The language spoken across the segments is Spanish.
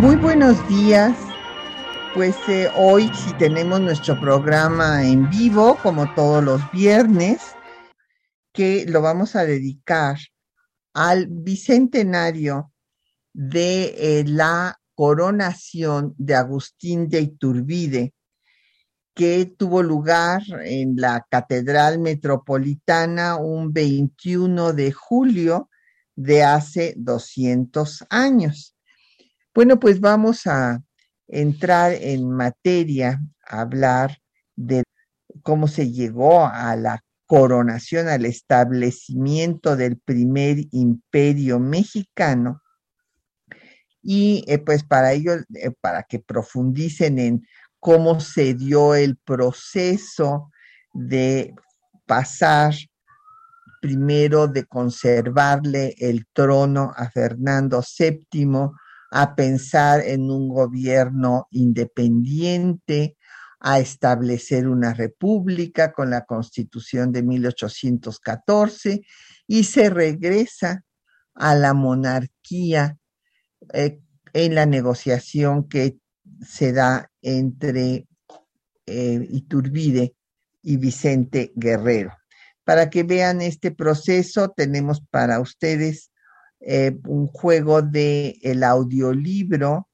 Muy buenos días. Pues eh, hoy sí tenemos nuestro programa en vivo, como todos los viernes, que lo vamos a dedicar al bicentenario de eh, la coronación de Agustín de Iturbide, que tuvo lugar en la Catedral Metropolitana un 21 de julio de hace 200 años. Bueno, pues vamos a entrar en materia, a hablar de cómo se llegó a la coronación, al establecimiento del primer imperio mexicano. Y eh, pues para ello, eh, para que profundicen en cómo se dio el proceso de pasar primero de conservarle el trono a Fernando VII, a pensar en un gobierno independiente, a establecer una república con la constitución de 1814 y se regresa a la monarquía eh, en la negociación que se da entre eh, Iturbide y Vicente Guerrero. Para que vean este proceso, tenemos para ustedes eh, un juego de el audiolibro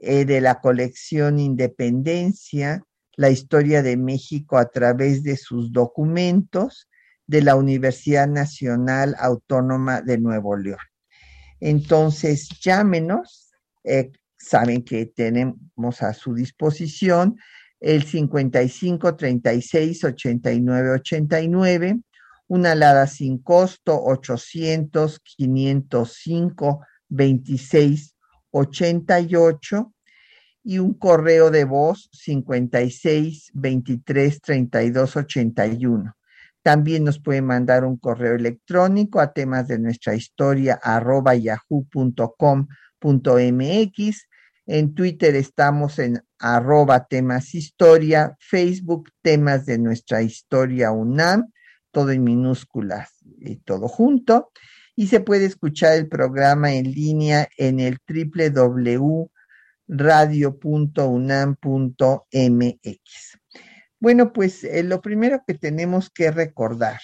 de la colección Independencia, la historia de México a través de sus documentos de la Universidad Nacional Autónoma de Nuevo León. Entonces, llámenos. Eh, saben que tenemos a su disposición el 55 36 89 89, una alada sin costo 800 505 26 88 y un correo de voz 56 23 32 81. También nos puede mandar un correo electrónico a temas de nuestra historia arroba yahoo.com.mx. En Twitter estamos en arroba temas historia, Facebook temas de nuestra historia UNAM, todo en minúsculas y todo junto. Y se puede escuchar el programa en línea en el www.radio.unam.mx. Bueno, pues eh, lo primero que tenemos que recordar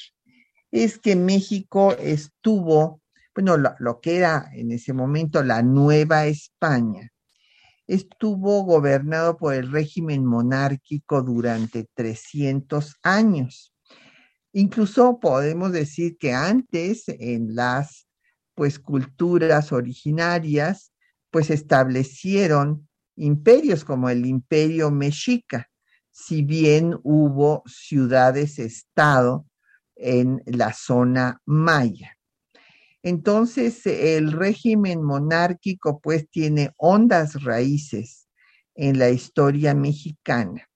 es que México estuvo, bueno, lo, que era en ese momento la Nueva España, estuvo gobernado por el régimen monárquico durante 300 años. Incluso podemos decir que antes en las pues culturas originarias pues establecieron imperios como el imperio mexica si bien hubo ciudades-estado en la zona maya. Entonces, el régimen monárquico pues tiene hondas raíces en la historia mexicana.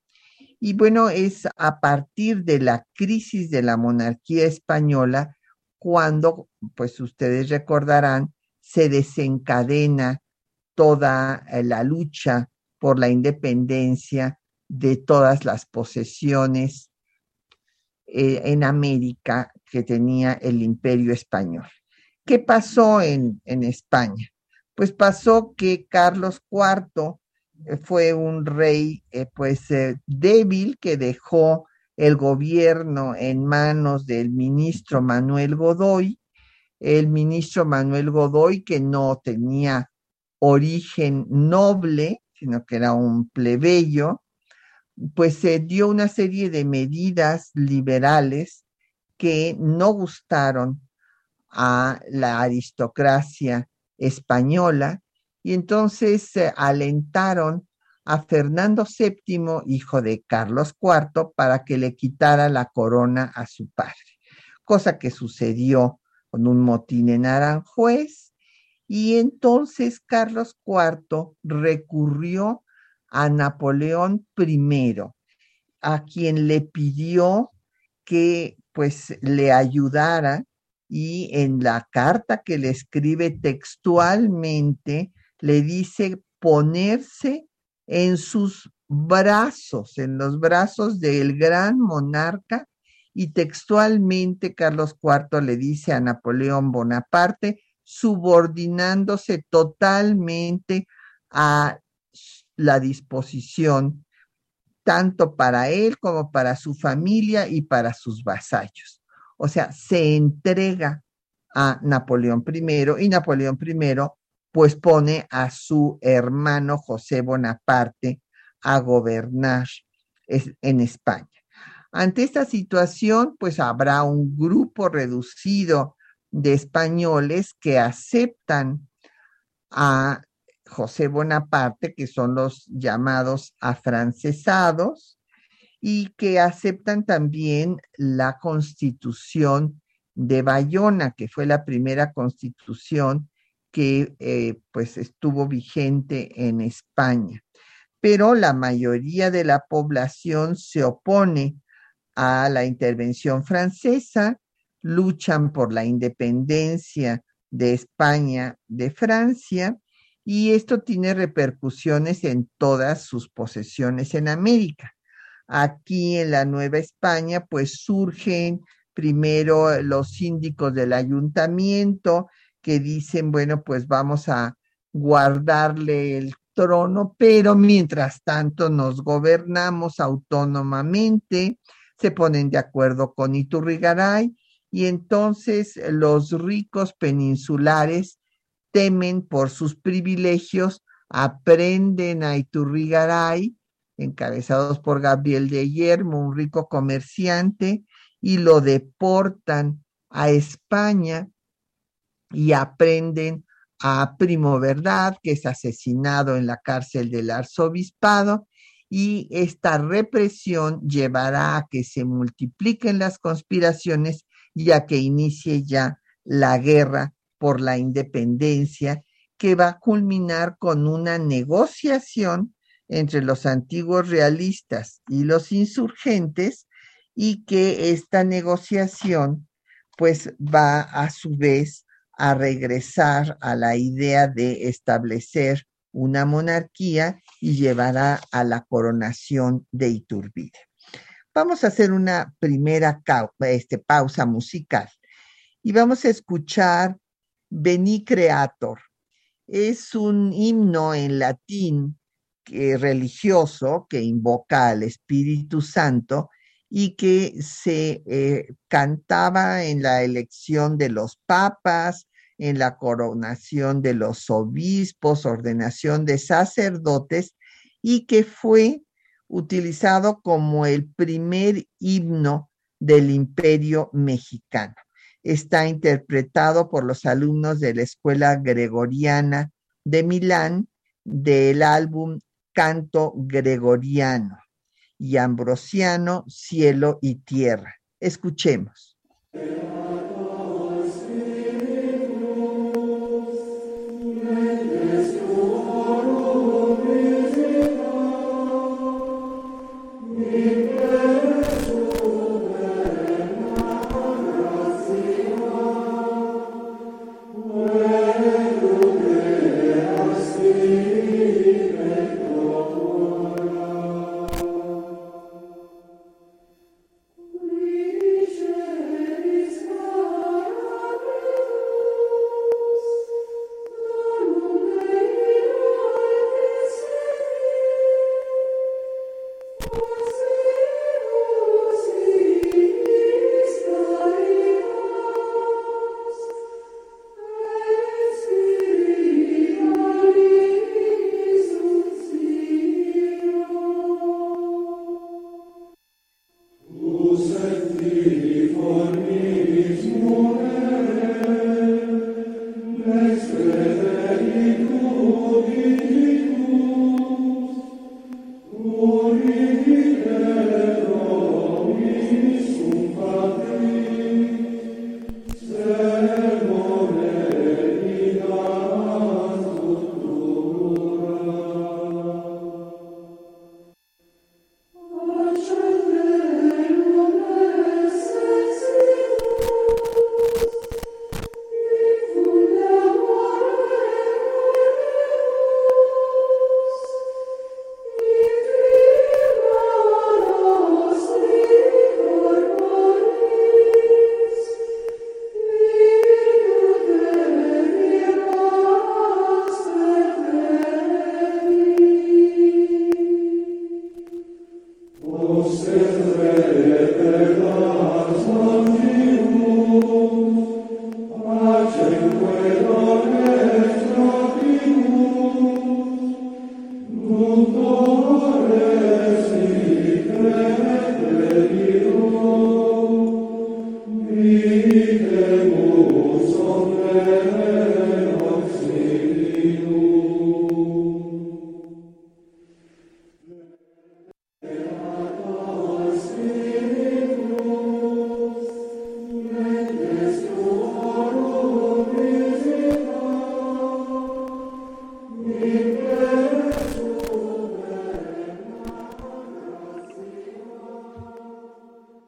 Y bueno, es a partir de la crisis de la monarquía española cuando, pues ustedes recordarán, se desencadena toda la lucha por la independencia de todas las posesiones eh, en América que tenía el imperio español. ¿Qué pasó en, España? Pues pasó que Carlos IV eh, fue un rey eh, pues débil que dejó el gobierno en manos del ministro Manuel Godoy, el ministro Manuel Godoy que no tenía origen noble, sino que era un plebeyo, pues se dio una serie de medidas liberales que no gustaron a la aristocracia española y entonces se alentaron a Fernando VII, hijo de Carlos IV, para que le quitara la corona a su padre, cosa que sucedió con un motín en Aranjuez. Y entonces Carlos IV recurrió a Napoleón I, a quien le pidió que pues le ayudara y en la carta que le escribe textualmente le dice ponerse en sus brazos, en los brazos del gran monarca y textualmente Carlos IV le dice a Napoleón Bonaparte, subordinándose totalmente a la disposición tanto para él como para su familia y para sus vasallos. O sea, se entrega a Napoleón I y Napoleón I pues pone a su hermano José Bonaparte a gobernar en España. Ante esta situación, pues habrá un grupo reducido de españoles que aceptan a José Bonaparte, que son los llamados afrancesados, y que aceptan también la constitución de Bayona, que fue la primera constitución que eh, pues estuvo vigente en España. Pero la mayoría de la población se opone a la intervención francesa, luchan por la independencia de España de Francia y esto tiene repercusiones en todas sus posesiones en América. Aquí en la Nueva España, pues surgen primero los síndicos del ayuntamiento que dicen, bueno, pues vamos a guardarle el trono, pero mientras tanto nos gobernamos autónomamente, se ponen de acuerdo con Iturrigaray y entonces los ricos peninsulares temen por sus privilegios, aprenden a Iturrigaray, encabezados por Gabriel de Yermo, un rico comerciante, y lo deportan a España y aprenden a Primo Verdad, que es asesinado en la cárcel del arzobispado, y esta represión llevará a que se multipliquen las conspiraciones y a que inicie ya la guerra por la independencia que va a culminar con una negociación entre los antiguos realistas y los insurgentes y que esta negociación pues va a su vez a regresar a la idea de establecer una monarquía y llevará a la coronación de Iturbide. Vamos a hacer una primera este, pausa musical y vamos a escuchar Veni Creator. Es un himno en latín religioso que invoca al Espíritu Santo y que se eh, cantaba en la elección de los papas, en la coronación de los obispos, ordenación de sacerdotes y que fue utilizado como el primer himno del imperio mexicano está interpretado por los alumnos de la Escuela Gregoriana de Milán del álbum Canto Gregoriano y Ambrosiano, Cielo y Tierra. Escuchemos.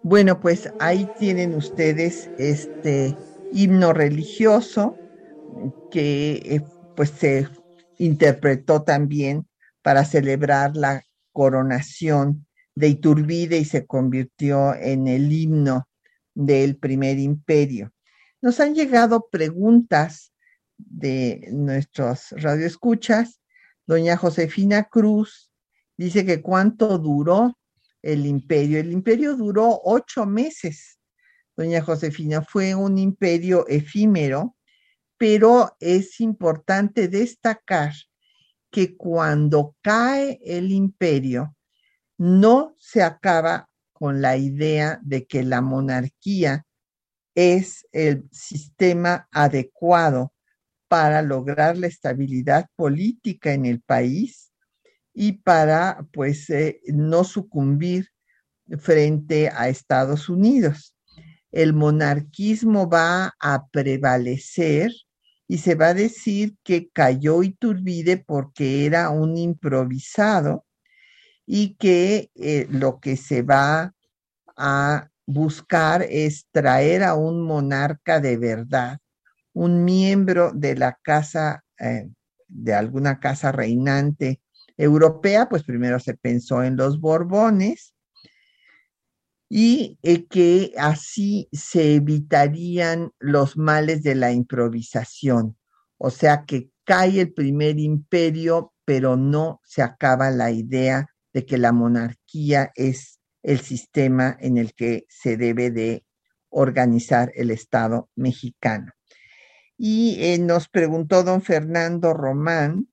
Bueno, pues ahí tienen ustedes este himno religioso que eh, pues se interpretó también para celebrar la coronación de Iturbide y se convirtió en el himno del primer imperio. Nos han llegado preguntas de nuestros radioescuchas. Doña Josefina Cruz dice que cuánto duró el imperio. El imperio duró ocho meses. Doña Josefina fue un imperio efímero, pero es importante destacar que cuando cae el imperio, no se acaba con la idea de que la monarquía es el sistema adecuado para lograr la estabilidad política en el país y para pues eh, no sucumbir frente a Estados Unidos. El monarquismo va a prevalecer y se va a decir que cayó Iturbide porque era un improvisado y que eh, lo que se va a buscar es traer a un monarca de verdad, un miembro de la casa, eh, de alguna casa reinante europea, pues primero se pensó en los Borbones y eh, que así se evitarían los males de la improvisación. O sea que cae el primer imperio, pero no se acaba la idea de que la monarquía es el sistema en el que se debe de organizar el Estado mexicano. Y eh, nos preguntó don Fernando Román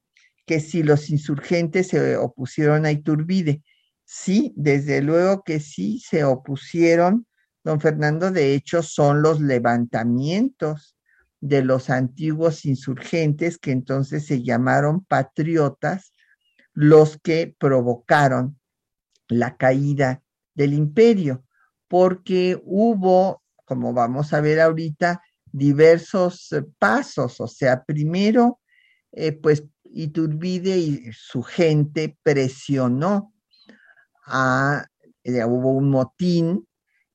que si los insurgentes se opusieron a Iturbide. Sí, desde luego que sí se opusieron, don Fernando, de hecho son los levantamientos de los antiguos insurgentes que entonces se llamaron patriotas, los que provocaron la caída del imperio, porque hubo, como vamos a ver ahorita, diversos pasos, o sea, primero, eh, pues Iturbide y su gente presionó eh, hubo un motín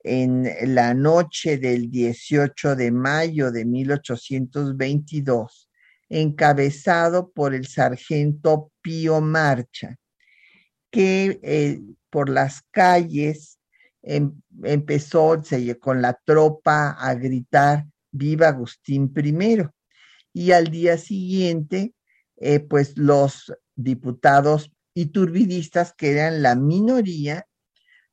en la noche del 18 de mayo de 1822, encabezado por el sargento Pío Marcha, que eh, por las calles em, empezó con la tropa a gritar viva Agustín I. Y al día siguiente, eh, pues los diputados y turbidistas que eran la minoría,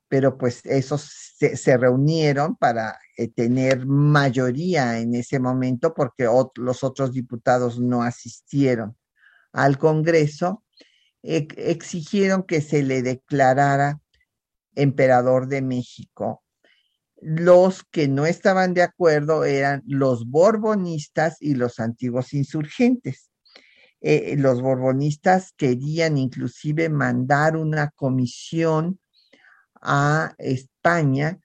pero pues esos se, reunieron para eh, tener mayoría en ese momento porque los otros diputados no asistieron al Congreso, exigieron que se le declarara emperador de México. Los que no estaban de acuerdo eran los borbonistas y los antiguos insurgentes. Eh, los borbonistas querían inclusive mandar una comisión a España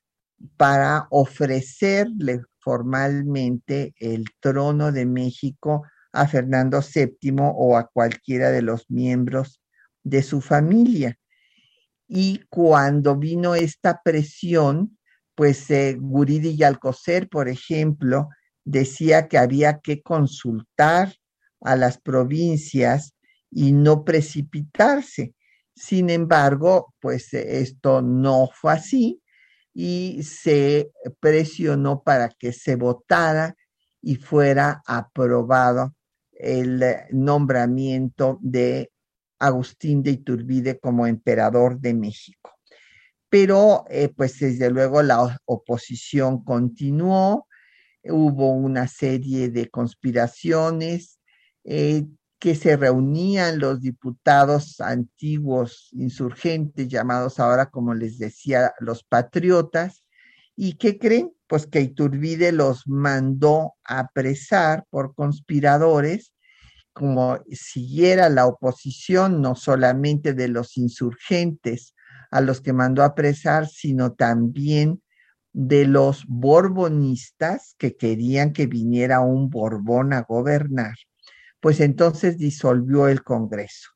para ofrecerle formalmente el trono de México a Fernando VII o a cualquiera de los miembros de su familia. Y cuando vino esta presión, pues eh, Guridi y Alcocer, por ejemplo, decía que había que consultar a las provincias y no precipitarse. Sin embargo, pues esto no fue así y se presionó para que se votara y fuera aprobado el nombramiento de Agustín de Iturbide como emperador de México. Pero, eh, pues desde luego la oposición continuó, hubo una serie de conspiraciones, eh, que se reunían los diputados antiguos insurgentes, llamados ahora, como les decía, los patriotas, y ¿qué creen? Pues que Iturbide los mandó a apresar por conspiradores, como siguiera la oposición, no solamente de los insurgentes a los que mandó a apresar, sino también de los borbonistas que querían que viniera un Borbón a gobernar pues entonces disolvió el Congreso.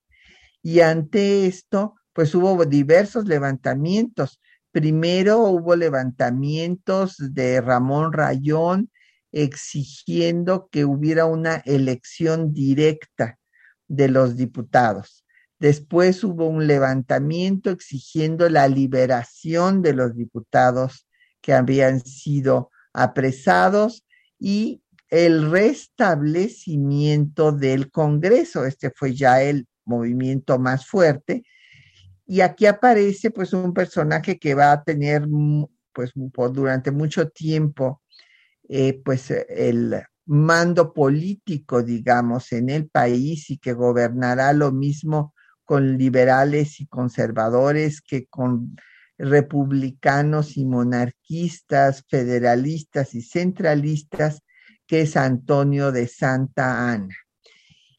Y ante esto, pues hubo diversos levantamientos. Primero hubo levantamientos de Ramón Rayón exigiendo que hubiera una elección directa de los diputados. Después hubo un levantamiento exigiendo la liberación de los diputados que habían sido apresados y el restablecimiento del Congreso. Este fue ya el movimiento más fuerte. Y aquí aparece pues un personaje que va a tener pues por, durante mucho tiempo eh, pues el mando político, digamos, en el país y que gobernará lo mismo con liberales y conservadores que con republicanos y monarquistas, federalistas y centralistas, que es Antonio de Santa Ana.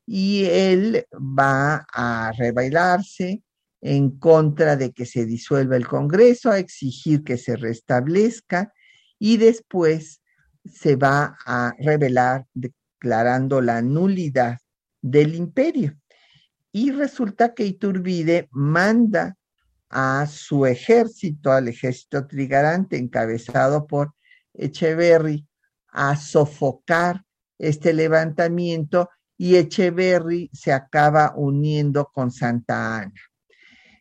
Y él va a rebailarse en contra de que se disuelva el Congreso, a exigir que se restablezca y después se va a revelar declarando la nulidad del imperio. Y resulta que Iturbide manda a su ejército, al ejército trigarante encabezado por Echeverry, a sofocar este levantamiento y Echeverry se acaba uniendo con Santa Ana.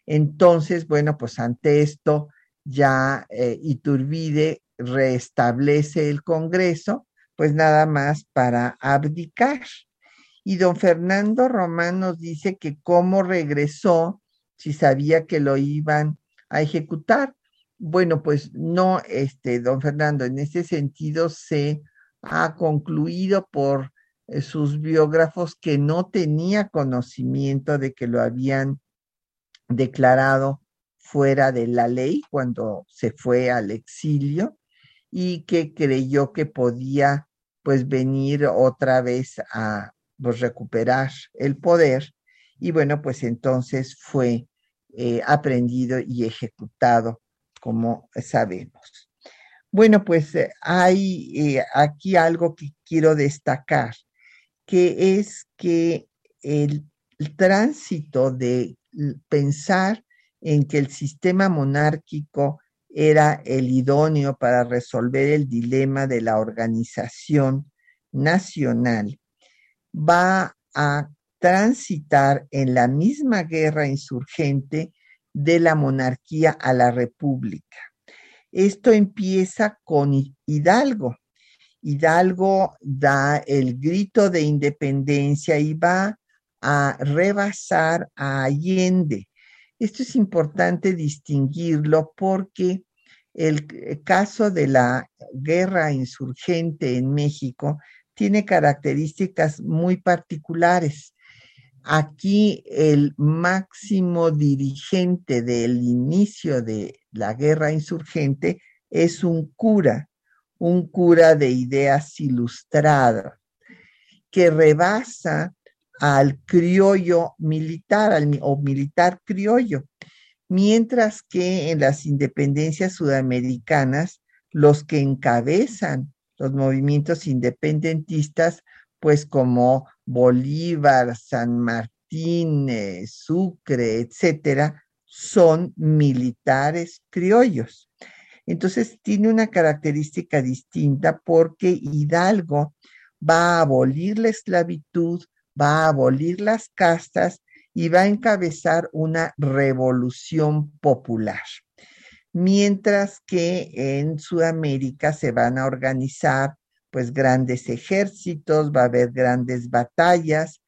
Entonces, bueno, pues ante esto ya eh, Iturbide restablece el Congreso, pues nada más para abdicar. Y don Fernando Román nos dice que cómo regresó si sabía que lo iban a ejecutar. Bueno, pues no, este, don Fernando, en ese sentido se ha concluido por eh, sus biógrafos que no tenía conocimiento de que lo habían declarado fuera de la ley cuando se fue al exilio y que creyó que podía pues venir otra vez a pues, recuperar el poder y bueno pues entonces fue eh, aprendido y ejecutado como sabemos. Bueno, pues eh, hay eh, aquí algo que quiero destacar, que es que el, el tránsito de pensar en que el sistema monárquico era el idóneo para resolver el dilema de la organización nacional, va a transitar en la misma guerra insurgente de la monarquía a la república. Esto empieza con Hidalgo. Hidalgo da el grito de independencia y va a rebasar a Allende. Esto es importante distinguirlo porque el caso de la guerra insurgente en México tiene características muy particulares. Aquí el máximo dirigente del inicio de la guerra insurgente es un cura, un cura de ideas ilustradas, que rebasa al criollo militar al, o militar criollo, mientras que en las independencias sudamericanas los que encabezan los movimientos independentistas, pues como Bolívar, San Martín, Sucre, etcétera, son militares criollos. Entonces tiene una característica distinta porque Hidalgo va a abolir la esclavitud, va a abolir las castas y va a encabezar una revolución popular. Mientras que en Sudamérica se van a organizar pues grandes ejércitos, va a haber grandes batallas.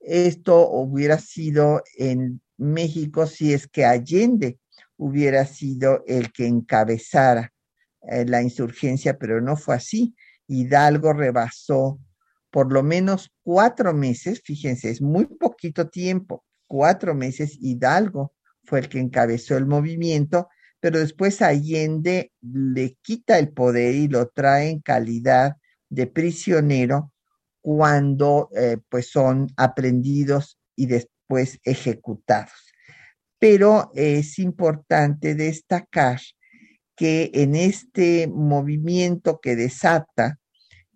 Esto hubiera sido en México si es que Allende hubiera sido el que encabezara eh, la insurgencia, pero no fue así. Hidalgo rebasó por lo menos cuatro meses, fíjense, es muy poquito tiempo, cuatro meses Hidalgo fue el que encabezó el movimiento, pero después Allende le quita el poder y lo trae en calidad de prisionero cuando eh, pues son aprendidos y después ejecutados. Pero es importante destacar que en este movimiento que desata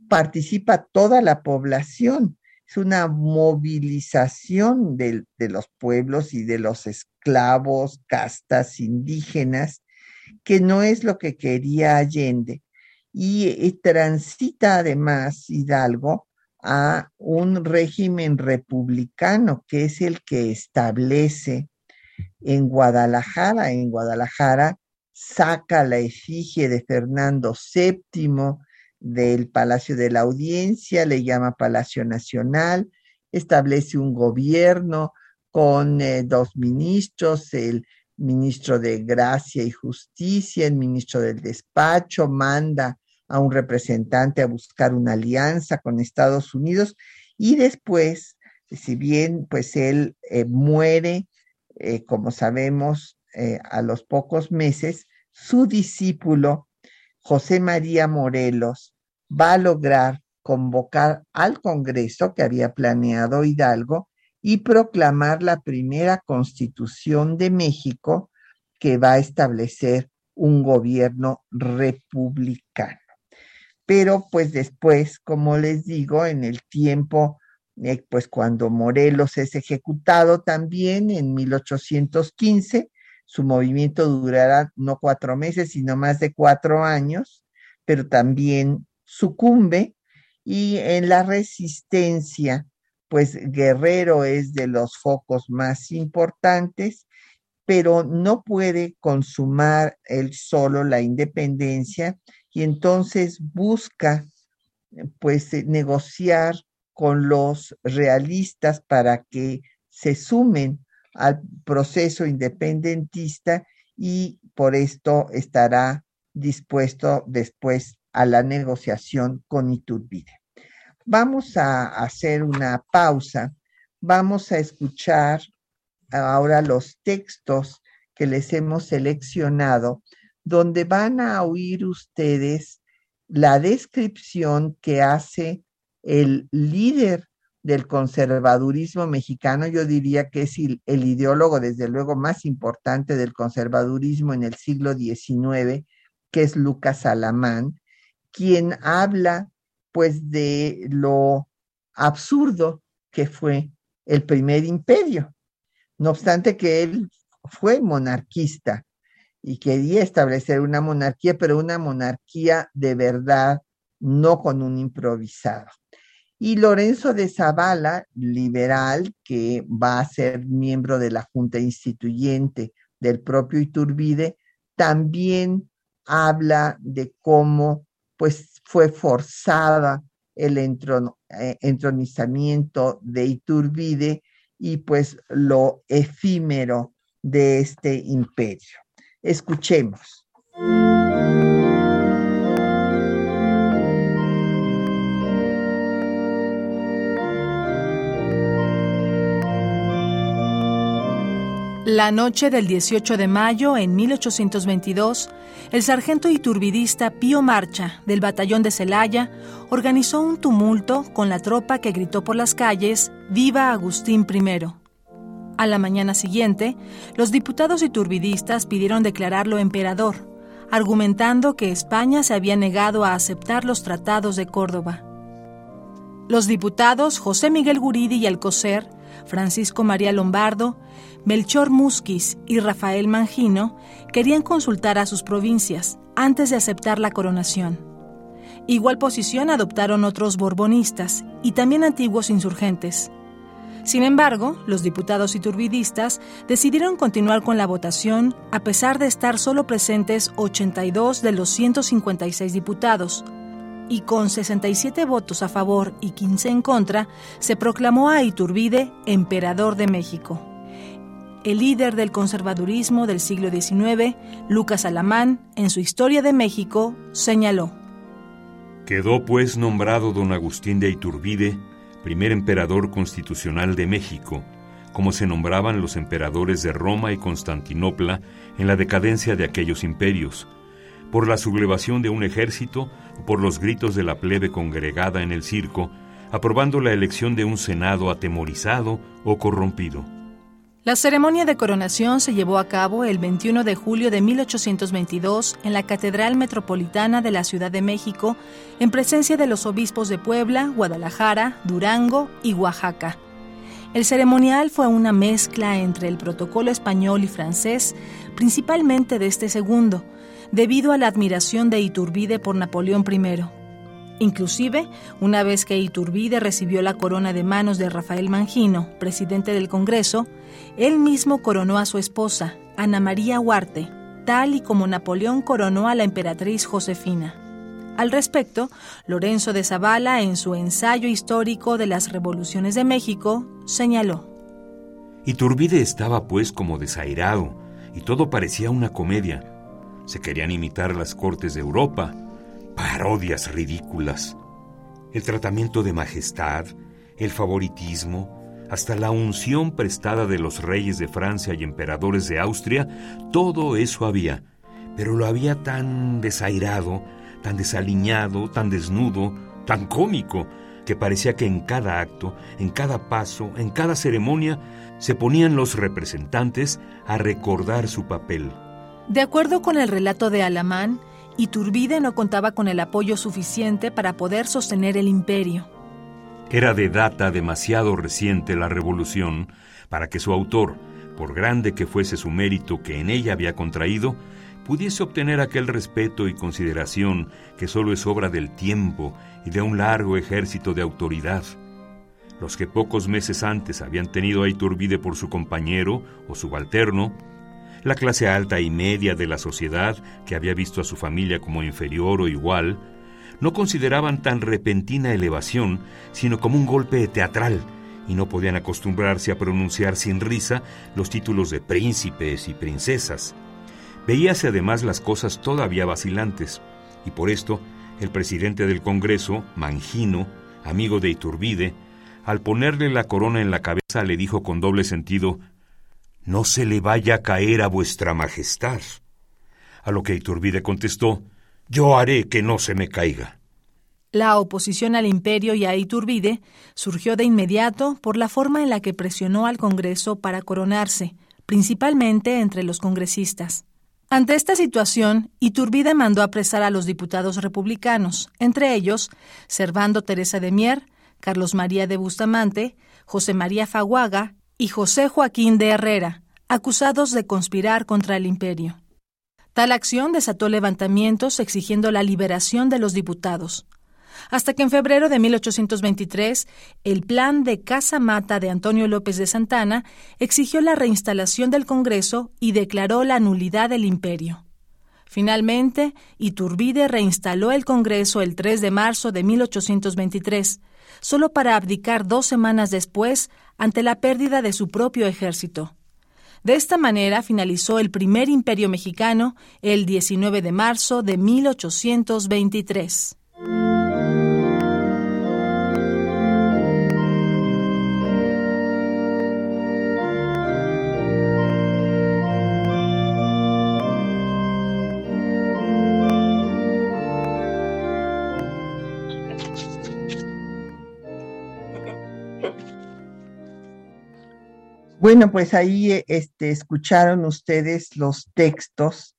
participa toda la población. Es una movilización de, de los pueblos y de los esclavos, castas indígenas, que no es lo que quería Allende. Y, transita además Hidalgo a un régimen republicano, que es el que establece en Guadalajara. En Guadalajara saca la efigie de Fernando VII del Palacio de la Audiencia, le llama Palacio Nacional, establece un gobierno con eh, dos ministros, el ministro de Gracia y Justicia, el ministro del Despacho, manda a un representante a buscar una alianza con Estados Unidos y después, si bien pues él eh, muere, eh, como sabemos, a los pocos meses, su discípulo, José María Morelos, va a lograr convocar al Congreso que había planeado Hidalgo y proclamar la primera constitución de México que va a establecer un gobierno republicano. Pero pues después, como les digo, en el tiempo, eh, pues cuando Morelos es ejecutado también en 1815, su movimiento durará no cuatro meses, sino más de cuatro años, pero también sucumbe. Y en la resistencia, pues Guerrero es de los focos más importantes, pero no puede consumar él solo la independencia y entonces busca pues negociar con los realistas para que se sumen al proceso independentista y por esto estará dispuesto después a la negociación con Iturbide. Vamos a hacer una pausa, vamos a escuchar ahora los textos que les hemos seleccionado, donde van a oír ustedes la descripción que hace el líder del conservadurismo mexicano, yo diría que es el, ideólogo, desde luego, más importante del conservadurismo en el siglo XIX, que es Lucas Alamán, quien habla pues de lo absurdo que fue el primer imperio. No obstante que él fue monarquista y quería establecer una monarquía, pero una monarquía de verdad, no con un improvisado. Y Lorenzo de Zavala, liberal, que va a ser miembro de la Junta Instituyente del propio Iturbide, también habla de cómo pues fue forzada el eh, entronizamiento de Iturbide y pues lo efímero de este imperio. Escuchemos. La noche del 18 de mayo, en 1822, el sargento iturbidista Pío Marcha, del batallón de Celaya, organizó un tumulto con la tropa que gritó por las calles Viva Agustín I. A la mañana siguiente, los diputados iturbidistas pidieron declararlo emperador, argumentando que España se había negado a aceptar los tratados de Córdoba. Los diputados José Miguel Guridi y Alcocer, Francisco María Lombardo, Melchor Musquiz y Rafael Mangino querían consultar a sus provincias antes de aceptar la coronación. Igual posición adoptaron otros borbonistas y también antiguos insurgentes. Sin embargo, los diputados iturbidistas decidieron continuar con la votación a pesar de estar solo presentes 82 de los 156 diputados, y con 67 votos a favor y 15 en contra, se proclamó a Iturbide emperador de México el líder del conservadurismo del siglo XIX, Lucas Alamán, en su Historia de México, señaló. Quedó pues nombrado don Agustín de Iturbide, primer emperador constitucional de México, como se nombraban los emperadores de Roma y Constantinopla en la decadencia de aquellos imperios, por la sublevación de un ejército, por los gritos de la plebe congregada en el circo, aprobando la elección de un senado atemorizado o corrompido. La ceremonia de coronación se llevó a cabo el 21 de julio de 1822 en la Catedral Metropolitana de la Ciudad de México, en presencia de los obispos de Puebla, Guadalajara, Durango y Oaxaca. El ceremonial fue una mezcla entre el protocolo español y francés, principalmente de este segundo, debido a la admiración de Iturbide por Napoleón I. Inclusive, una vez que Iturbide recibió la corona de manos de Rafael Mangino, presidente del Congreso, él mismo coronó a su esposa, Ana María Huarte, tal y como Napoleón coronó a la emperatriz Josefina. Al respecto, Lorenzo de Zavala, en su ensayo histórico de las revoluciones de México, señaló. Iturbide estaba pues como desairado, y todo parecía una comedia. Se querían imitar las cortes de Europa, parodias ridículas. El tratamiento de majestad, el favoritismo, hasta la unción prestada de los reyes de Francia y emperadores de Austria, todo eso había, pero lo había tan desairado, tan desaliñado, tan desnudo, tan cómico, que parecía que en cada acto, en cada paso, en cada ceremonia, se ponían los representantes a recordar su papel. De acuerdo con el relato de Alamán, Iturbide no contaba con el apoyo suficiente para poder sostener el imperio. Era de data demasiado reciente la revolución para que su autor, por grande que fuese su mérito que en ella había contraído, pudiese obtener aquel respeto y consideración que solo es obra del tiempo y de un largo ejército de autoridad. Los que pocos meses antes habían tenido a Iturbide por su compañero o subalterno, la clase alta y media de la sociedad, que había visto a su familia como inferior o igual, no consideraban tan repentina elevación, sino como un golpe teatral, y no podían acostumbrarse a pronunciar sin risa los títulos de príncipes y princesas. Veíase además las cosas todavía vacilantes, y por esto el presidente del Congreso, Mangino, amigo de Iturbide, al ponerle la corona en la cabeza le dijo con doble sentido, No se le vaya a caer a vuestra majestad. A lo que Iturbide contestó, yo haré que no se me caiga. La oposición al imperio y a Iturbide surgió de inmediato por la forma en la que presionó al Congreso para coronarse, principalmente entre los congresistas. Ante esta situación, Iturbide mandó apresar a los diputados republicanos, entre ellos Servando Teresa de Mier, Carlos María de Bustamante, José María Faguaga y José Joaquín de Herrera, acusados de conspirar contra el imperio. Tal acción desató levantamientos exigiendo la liberación de los diputados. Hasta que en febrero de 1823, el plan de Casa Mata de Antonio López de Santana exigió la reinstalación del Congreso y declaró la nulidad del imperio. Finalmente, Iturbide reinstaló el Congreso el 3 de marzo de 1823, solo para abdicar dos semanas después ante la pérdida de su propio ejército. De esta manera finalizó el primer imperio mexicano el 19 de marzo de 1823. Bueno, pues ahí eh, este, escucharon ustedes los textos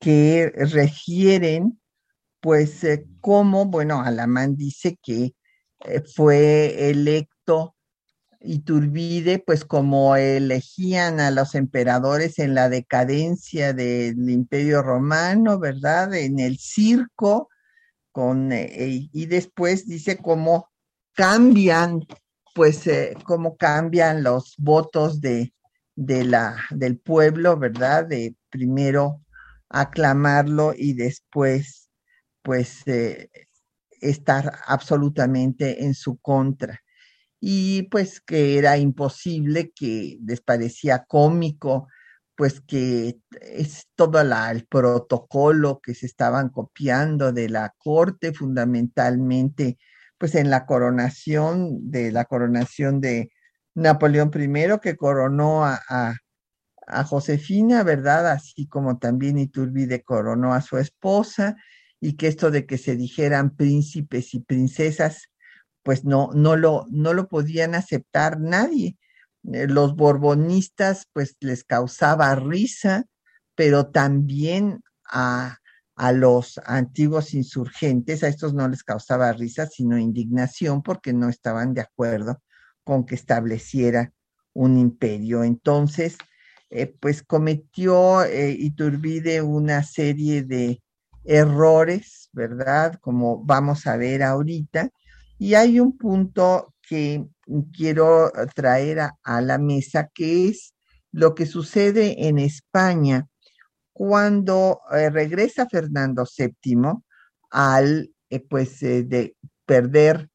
que refieren, pues, eh, cómo, bueno, Alamán dice que eh, fue electo Iturbide, pues como elegían a los emperadores en la decadencia del Imperio Romano, ¿verdad? En el circo, con, y después dice cómo cambian pues eh, cómo cambian los votos de, de la, del pueblo, ¿verdad? De primero aclamarlo y después, pues, eh, estar absolutamente en su contra. Y pues que era imposible, que les parecía cómico, pues que es todo el protocolo que se estaban copiando de la corte, fundamentalmente pues en la coronación de la coronación de Napoleón I, que coronó a, a, Josefina, ¿verdad? Así como también Iturbide coronó a su esposa, y que esto de que se dijeran príncipes y princesas, pues no, no, lo, no lo podían aceptar nadie. Eh, los borbonistas, pues les causaba risa, pero también a, a los antiguos insurgentes, a estos no les causaba risa, sino indignación porque no estaban de acuerdo con que estableciera un imperio. Entonces, eh, pues cometió eh, Iturbide una serie de errores, ¿verdad? Como vamos a ver ahorita. Y hay un punto que quiero traer a la mesa, que es lo que sucede en España cuando eh, regresa Fernando VII al, eh, pues, eh, de perder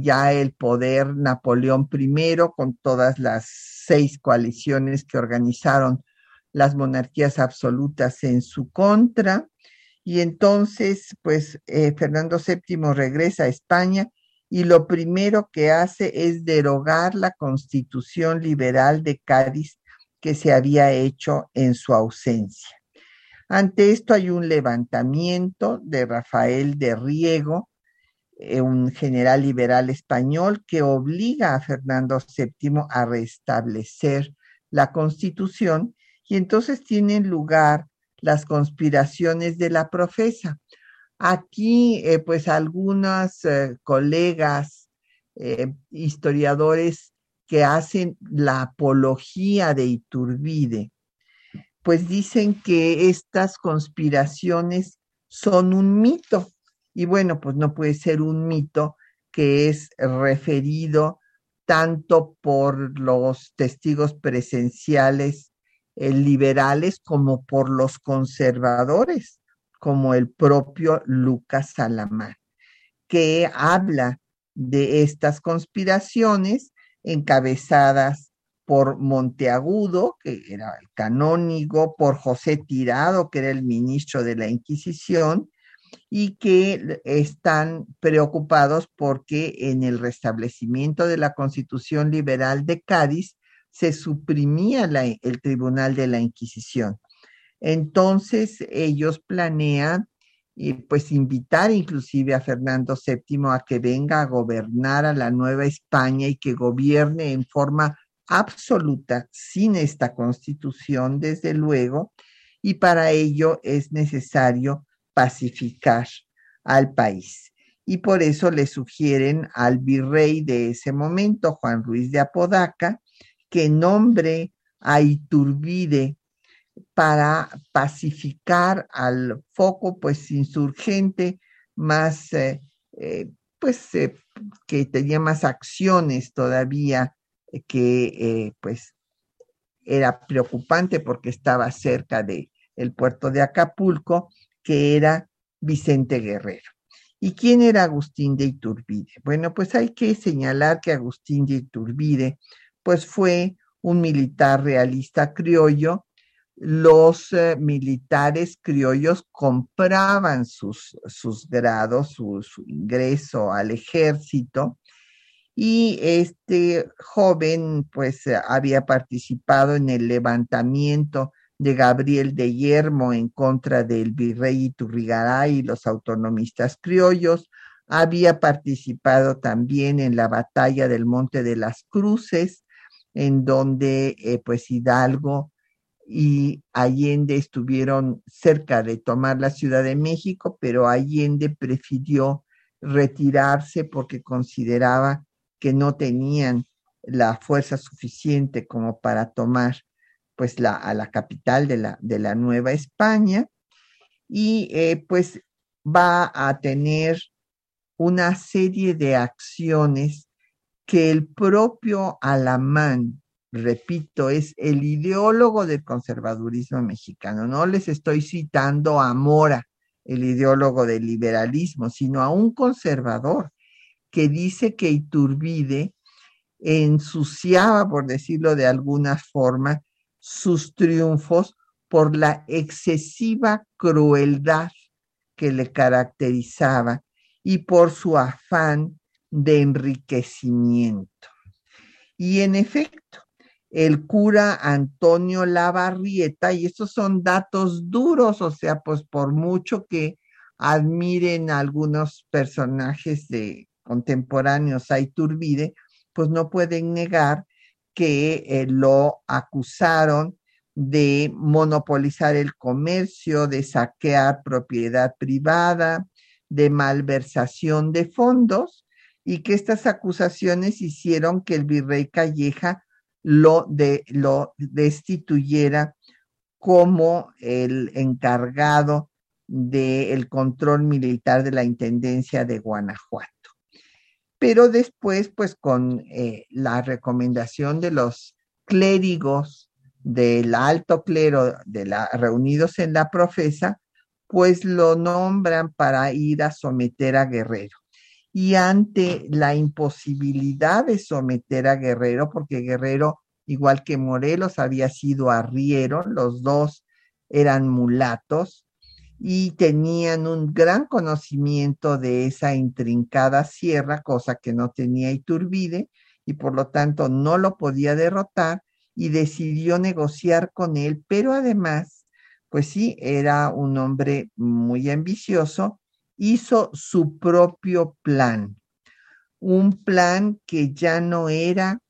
ya el poder Napoleón I con todas las seis coaliciones que organizaron las monarquías absolutas en su contra. Y entonces, pues, Fernando VII regresa a España y lo primero que hace es derogar la constitución liberal de Cádiz que se había hecho en su ausencia. Ante esto hay un levantamiento de Rafael de Riego, eh, un general liberal español, que obliga a Fernando VII a restablecer la constitución y entonces tienen lugar las conspiraciones de la profesa. Aquí, eh, pues, algunos eh, colegas historiadores que hacen la apología de Iturbide pues dicen que estas conspiraciones son un mito. Y bueno, pues no puede ser un mito que es referido tanto por los testigos presenciales eh, liberales como por los conservadores, como el propio Lucas Salamán, que habla de estas conspiraciones encabezadas por Monteagudo, que era el canónigo, por José Tirado, que era el ministro de la Inquisición, y que están preocupados porque en el restablecimiento de la Constitución Liberal de Cádiz se suprimía el Tribunal de la Inquisición. Entonces ellos planean y pues invitar inclusive a Fernando VII a que venga a gobernar a la Nueva España y que gobierne en forma absoluta sin esta constitución, desde luego, y para ello es necesario pacificar al país. Y por eso le sugieren al virrey de ese momento, Juan Ruiz de Apodaca, que nombre a Iturbide para pacificar al foco pues insurgente más eh, eh, pues eh, que tenía más acciones todavía que eh, pues era preocupante porque estaba cerca de el puerto de Acapulco, que era Vicente Guerrero. ¿Y quién era Agustín de Iturbide? Bueno, pues hay que señalar que Agustín de Iturbide pues fue un militar realista criollo. Los eh, militares criollos compraban sus, sus grados, su ingreso al ejército y este joven pues eh, había participado en el levantamiento de Gabriel de Yermo en contra del virrey Iturrigaray y los autonomistas criollos, había participado también en la batalla del Monte de las Cruces, en donde eh, pues Hidalgo y Allende estuvieron cerca de tomar la Ciudad de México, pero Allende prefirió retirarse porque consideraba que no tenían la fuerza suficiente como para tomar pues la, a la capital de la, de la Nueva España y eh, pues va a tener una serie de acciones que el propio Alamán, repito, es el ideólogo del conservadurismo mexicano. No les estoy citando a Mora, el ideólogo del liberalismo, sino a un conservador que dice que Iturbide ensuciaba, por decirlo de alguna forma, sus triunfos por la excesiva crueldad que le caracterizaba y por su afán de enriquecimiento. Y en efecto, el cura Antonio Lavarrieta, y estos son datos duros, o sea, pues por mucho que admiren algunos personajes de contemporáneos a Iturbide, pues no pueden negar que eh, lo acusaron de monopolizar el comercio, de saquear propiedad privada, de malversación de fondos, y que estas acusaciones hicieron que el virrey Calleja lo, de, lo destituyera como el encargado del control militar de la Intendencia de Guanajuato. Pero después, pues con eh, la recomendación de los clérigos del alto clero de la, reunidos en la profesa, pues lo nombran para ir a someter a Guerrero. Y ante la imposibilidad de someter a Guerrero, porque Guerrero, igual que Morelos, había sido arriero, los dos eran mulatos y tenían un gran conocimiento de esa intrincada sierra, cosa que no tenía Iturbide, y por lo tanto no lo podía derrotar y decidió negociar con él, pero además, pues sí, era un hombre muy ambicioso hizo su propio plan, un plan que ya no era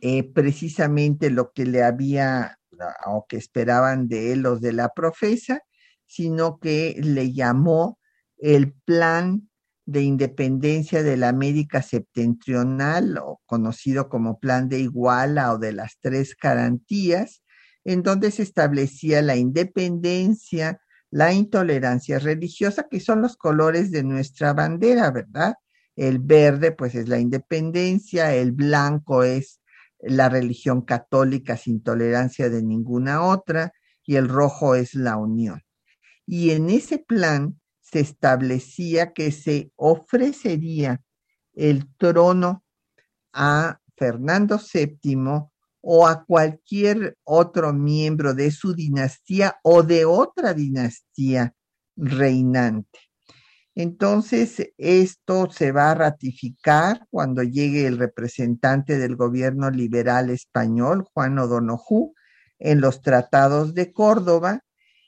eh, precisamente lo que le había o que esperaban de él los de la profesa, sino que le llamó el plan de independencia de la América septentrional, o conocido como Plan de Iguala o de las Tres Garantías, en donde se establecía la independencia, la intolerancia religiosa, que son los colores de nuestra bandera, ¿verdad? El verde, pues es la independencia, el blanco es la religión católica sin tolerancia de ninguna otra, y el rojo es la unión. Y en ese plan se establecía que se ofrecería el trono a Fernando VII o a cualquier otro miembro de su dinastía o de otra dinastía reinante. Entonces, esto se va a ratificar cuando llegue el representante del gobierno liberal español, Juan O'Donoghue, en los tratados de Córdoba,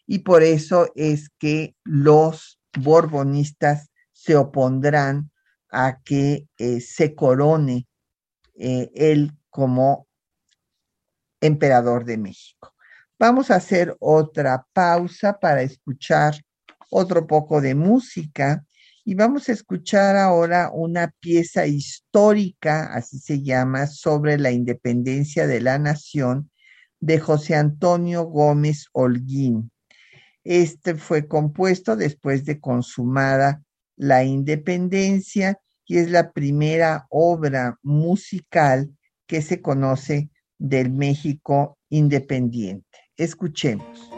y por eso es que los borbonistas se opondrán a que eh, se corone eh, él como emperador de México. Vamos a hacer otra pausa para escuchar otro poco de música y vamos a escuchar ahora una pieza histórica, así se llama, sobre la independencia de la nación de José Antonio Gómez Holguín. Este fue compuesto después de consumada la independencia y es la primera obra musical que se conoce del México independiente. Escuchemos.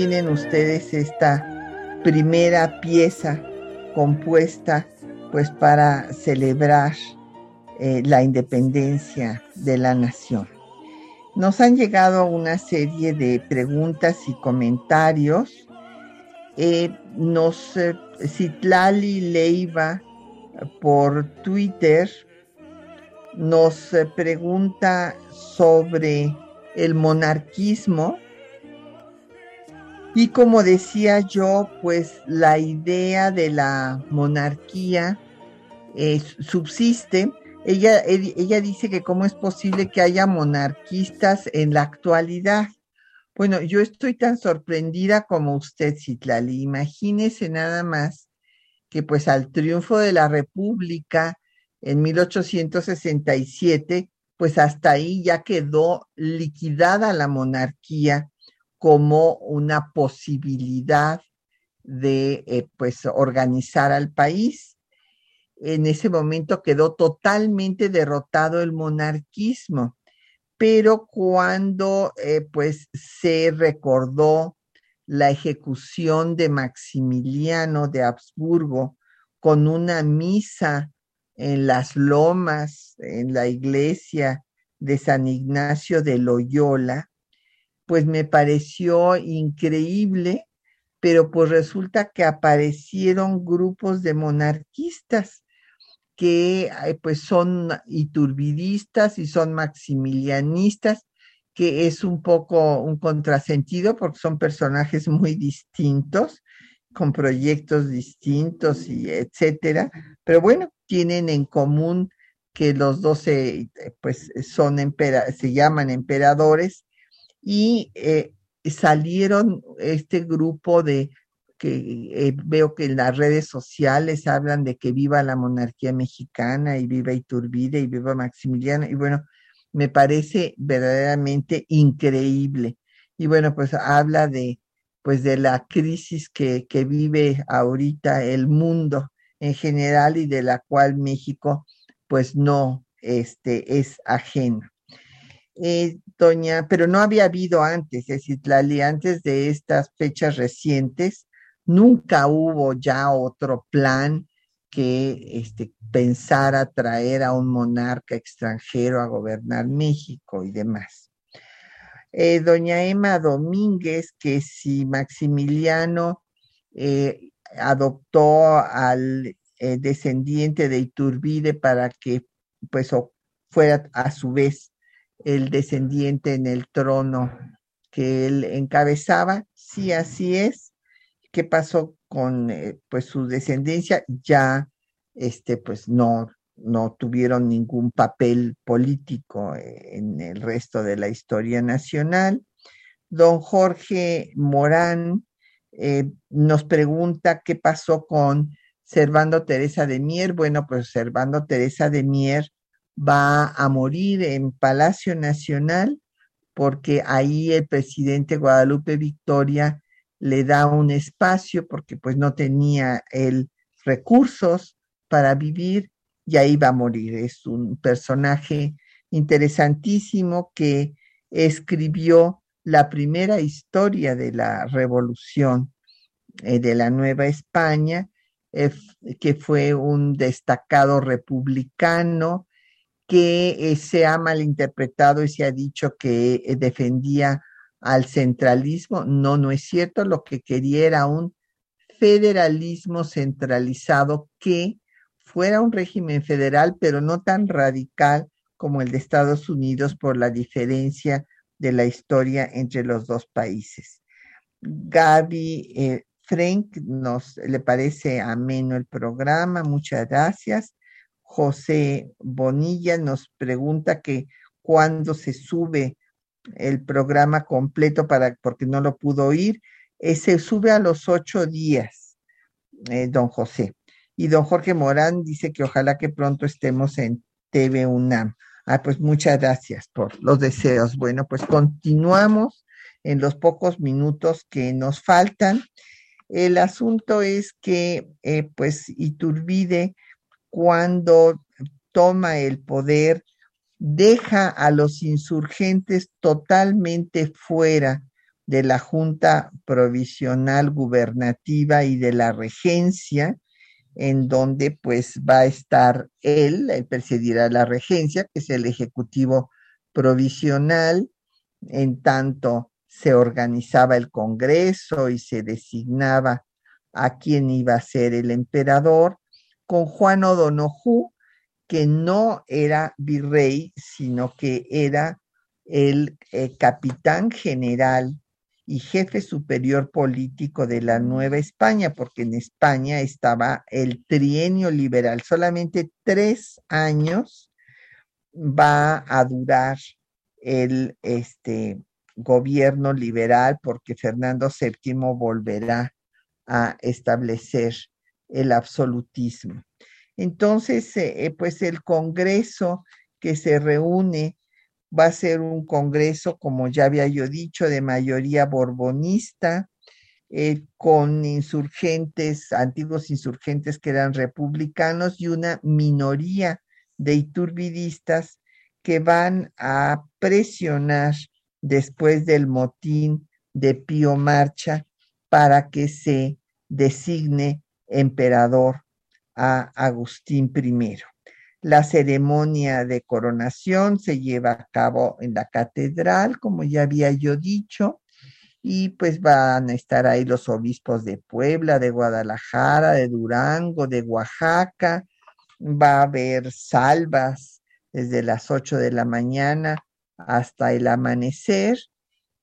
Tienen ustedes esta primera pieza compuesta pues para celebrar eh, la independencia de la nación. Nos han llegado una serie de preguntas y comentarios. Eh, nos eh, Citlali Leiva por Twitter nos pregunta sobre el monarquismo y como decía yo, pues la idea de la monarquía subsiste ella, ella dice que cómo es posible que haya monarquistas en la actualidad. Bueno, yo estoy tan sorprendida como usted, Citlali. Imagínese nada más que pues al triunfo de la República en 1867, pues hasta ahí ya quedó liquidada la monarquía como una posibilidad de eh, pues organizar al país. En ese momento quedó totalmente derrotado el monarquismo, pero cuando eh, pues se recordó la ejecución de Maximiliano de Habsburgo con una misa en las lomas, en la iglesia de San Ignacio de Loyola, pues me pareció increíble, pero pues resulta que aparecieron grupos de monarquistas que pues son iturbidistas y son maximilianistas, que es un poco un contrasentido porque son personajes muy distintos, con proyectos distintos y etcétera, pero bueno, tienen en común que los dos pues se llaman emperadores y eh, salieron este grupo de que eh, veo que en las redes sociales hablan de que viva la monarquía mexicana y viva Iturbide y viva Maximiliano y bueno, me parece verdaderamente increíble. Y bueno, pues habla de pues de la crisis que, que vive ahorita el mundo en general y de la cual México pues no este, es ajeno. Eh, doña, pero no había habido antes, es decir, antes de estas fechas recientes, Nunca hubo ya otro plan que este, pensara traer a un monarca extranjero a gobernar México y demás. Eh, doña Emma Domínguez, que si Maximiliano eh, adoptó al descendiente de Iturbide para que pues fuera a su vez el descendiente en el trono que él encabezaba, sí así es, qué pasó con eh, pues su descendencia, ya este pues no no tuvieron ningún papel político eh, en el resto de la historia nacional. Don Jorge Morán eh, nos pregunta qué pasó con Servando Teresa de Mier. Bueno, pues Servando Teresa de Mier va a morir en Palacio Nacional porque ahí el presidente Guadalupe Victoria le da un espacio porque pues no tenía el recursos para vivir y ahí va a morir. Es un personaje interesantísimo que escribió la primera historia de la revolución eh, de la Nueva España, eh, que fue un destacado republicano que eh, se ha malinterpretado y se ha dicho que defendía al centralismo. No, no es cierto. Lo que quería era un federalismo centralizado que fuera un régimen federal, pero no tan radical como el de Estados Unidos por la diferencia de la historia entre los dos países. Gaby eh, Frank nos le parece ameno el programa, muchas gracias. José Bonilla nos pregunta que cuándo se sube el programa completo para, porque no lo pudo oír. Eh, se sube a los ocho días, eh, don José. Y don Jorge Morán dice que ojalá que pronto estemos en TV UNAM. Ah, pues muchas gracias por los deseos. Bueno, pues continuamos en los pocos minutos que nos faltan. El asunto es que, eh, pues, Iturbide, cuando toma el poder, deja a los insurgentes totalmente fuera de la Junta Provisional Gubernativa y de la Regencia, en donde pues va a estar él, él presidirá la regencia, que es el Ejecutivo Provisional, en tanto se organizaba el Congreso y se designaba a quién iba a ser el emperador, con Juan O'Donoghue, que no era virrey, sino que era el eh, capitán general y jefe superior político de la Nueva España, porque en España estaba el trienio liberal. Solamente tres años va a durar el este, gobierno liberal, porque Fernando VII volverá a establecer el absolutismo. Entonces, eh, eh, pues el Congreso que se reúne va a ser un Congreso, como ya había yo dicho, de mayoría borbonista, eh, con insurgentes, antiguos insurgentes que eran republicanos y una minoría de iturbidistas que van a presionar después del motín de Pío Marcha para que se designe emperador a Agustín I. La ceremonia de coronación se lleva a cabo en la catedral, como ya había yo dicho, y pues van a estar ahí los obispos de Puebla, de Guadalajara, de Durango, de Oaxaca. Va a haber salvas desde las 8 de la mañana hasta el amanecer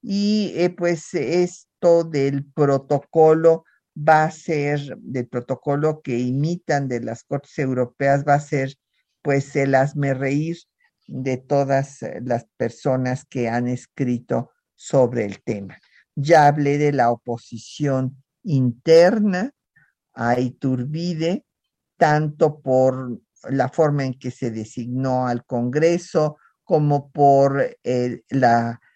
y eh, pues esto del protocolo va a ser, del protocolo que imitan de las cortes europeas, va a ser pues el hazme reír de todas las personas que han escrito sobre el tema. Ya hablé de la oposición interna a Iturbide, tanto por la forma en que se designó al Congreso como por eh, la eh,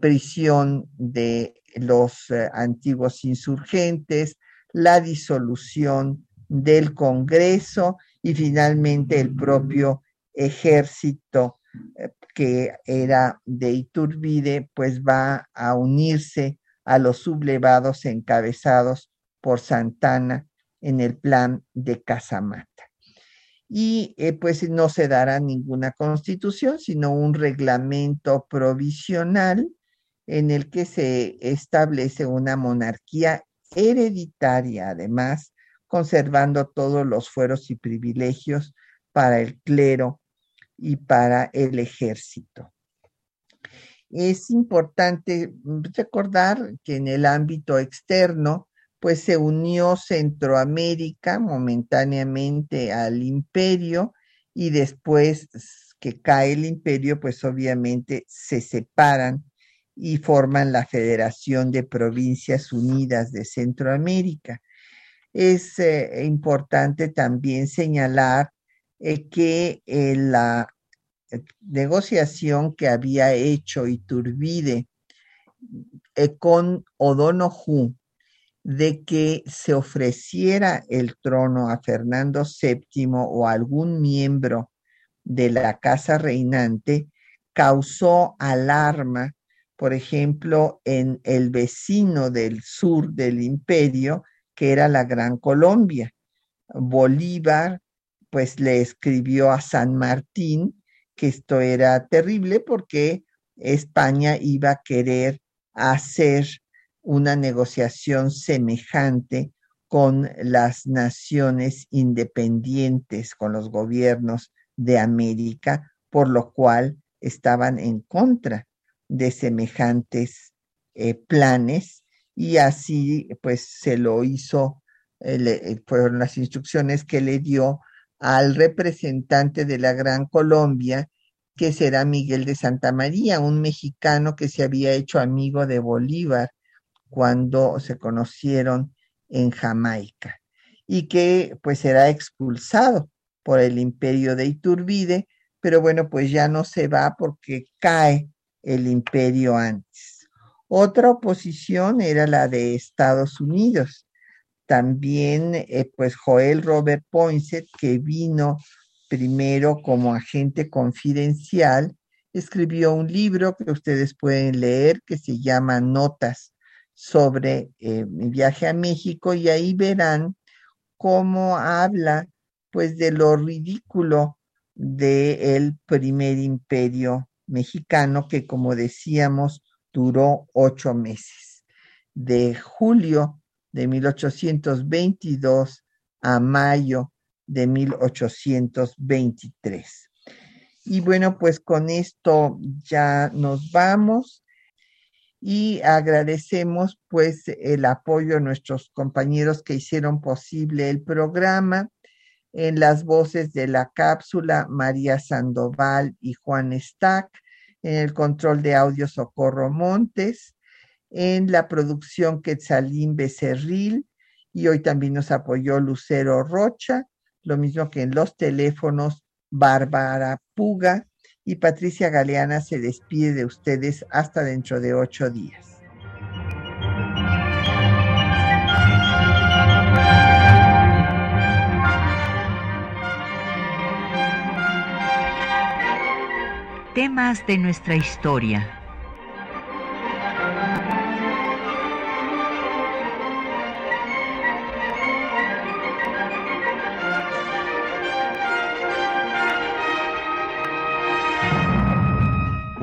prisión de los eh, antiguos insurgentes, la disolución del Congreso y finalmente el propio ejército que era de Iturbide, pues va a unirse a los sublevados encabezados por Santana en el plan de Casamata y eh, pues no se dará ninguna constitución, sino un reglamento provisional en el que se establece una monarquía hereditaria, además, conservando todos los fueros y privilegios para el clero y para el ejército. Es importante recordar que en el ámbito externo, pues se unió Centroamérica momentáneamente al imperio y después que cae el imperio, pues obviamente se separan y forman la Federación de Provincias Unidas de Centroamérica. Es eh, importante también señalar eh, que eh, la negociación que había hecho Iturbide con O'Donoghue de que se ofreciera el trono a Fernando VII o algún miembro de la casa reinante causó alarma, por ejemplo, en el vecino del sur del imperio, que era la Gran Colombia. Bolívar, pues le escribió a San Martín que esto era terrible porque España iba a querer hacer una negociación semejante con las naciones independientes, con los gobiernos de América, por lo cual estaban en contra de semejantes eh, planes. Y así pues se lo hizo, eh, eh, fueron las instrucciones que le dio al representante de la Gran Colombia, que será Miguel de Santa María, un mexicano que se había hecho amigo de Bolívar cuando se conocieron en Jamaica y que pues será expulsado por el imperio de Iturbide, pero bueno, pues ya no se va porque cae el imperio antes. Otra oposición era la de Estados Unidos. También, eh, pues Joel Robert Poinsett, que vino primero como agente confidencial, escribió un libro que ustedes pueden leer que se llama Notas sobre eh, mi viaje a México y ahí verán cómo habla pues de lo ridículo del primer imperio mexicano que como decíamos duró ocho meses, de julio de 1822 a mayo de 1823. Y bueno, pues con esto ya nos vamos y agradecemos pues el apoyo a nuestros compañeros que hicieron posible el programa. En las voces de la cápsula María Sandoval y Juan Stack, en el control de audio Socorro Montes, en la producción Quetzalín Becerril. Y hoy también nos apoyó Lucero Rocha, lo mismo que en los teléfonos Bárbara Puga y Patricia Galeana se despide de ustedes hasta dentro de ocho días. Temas de nuestra historia.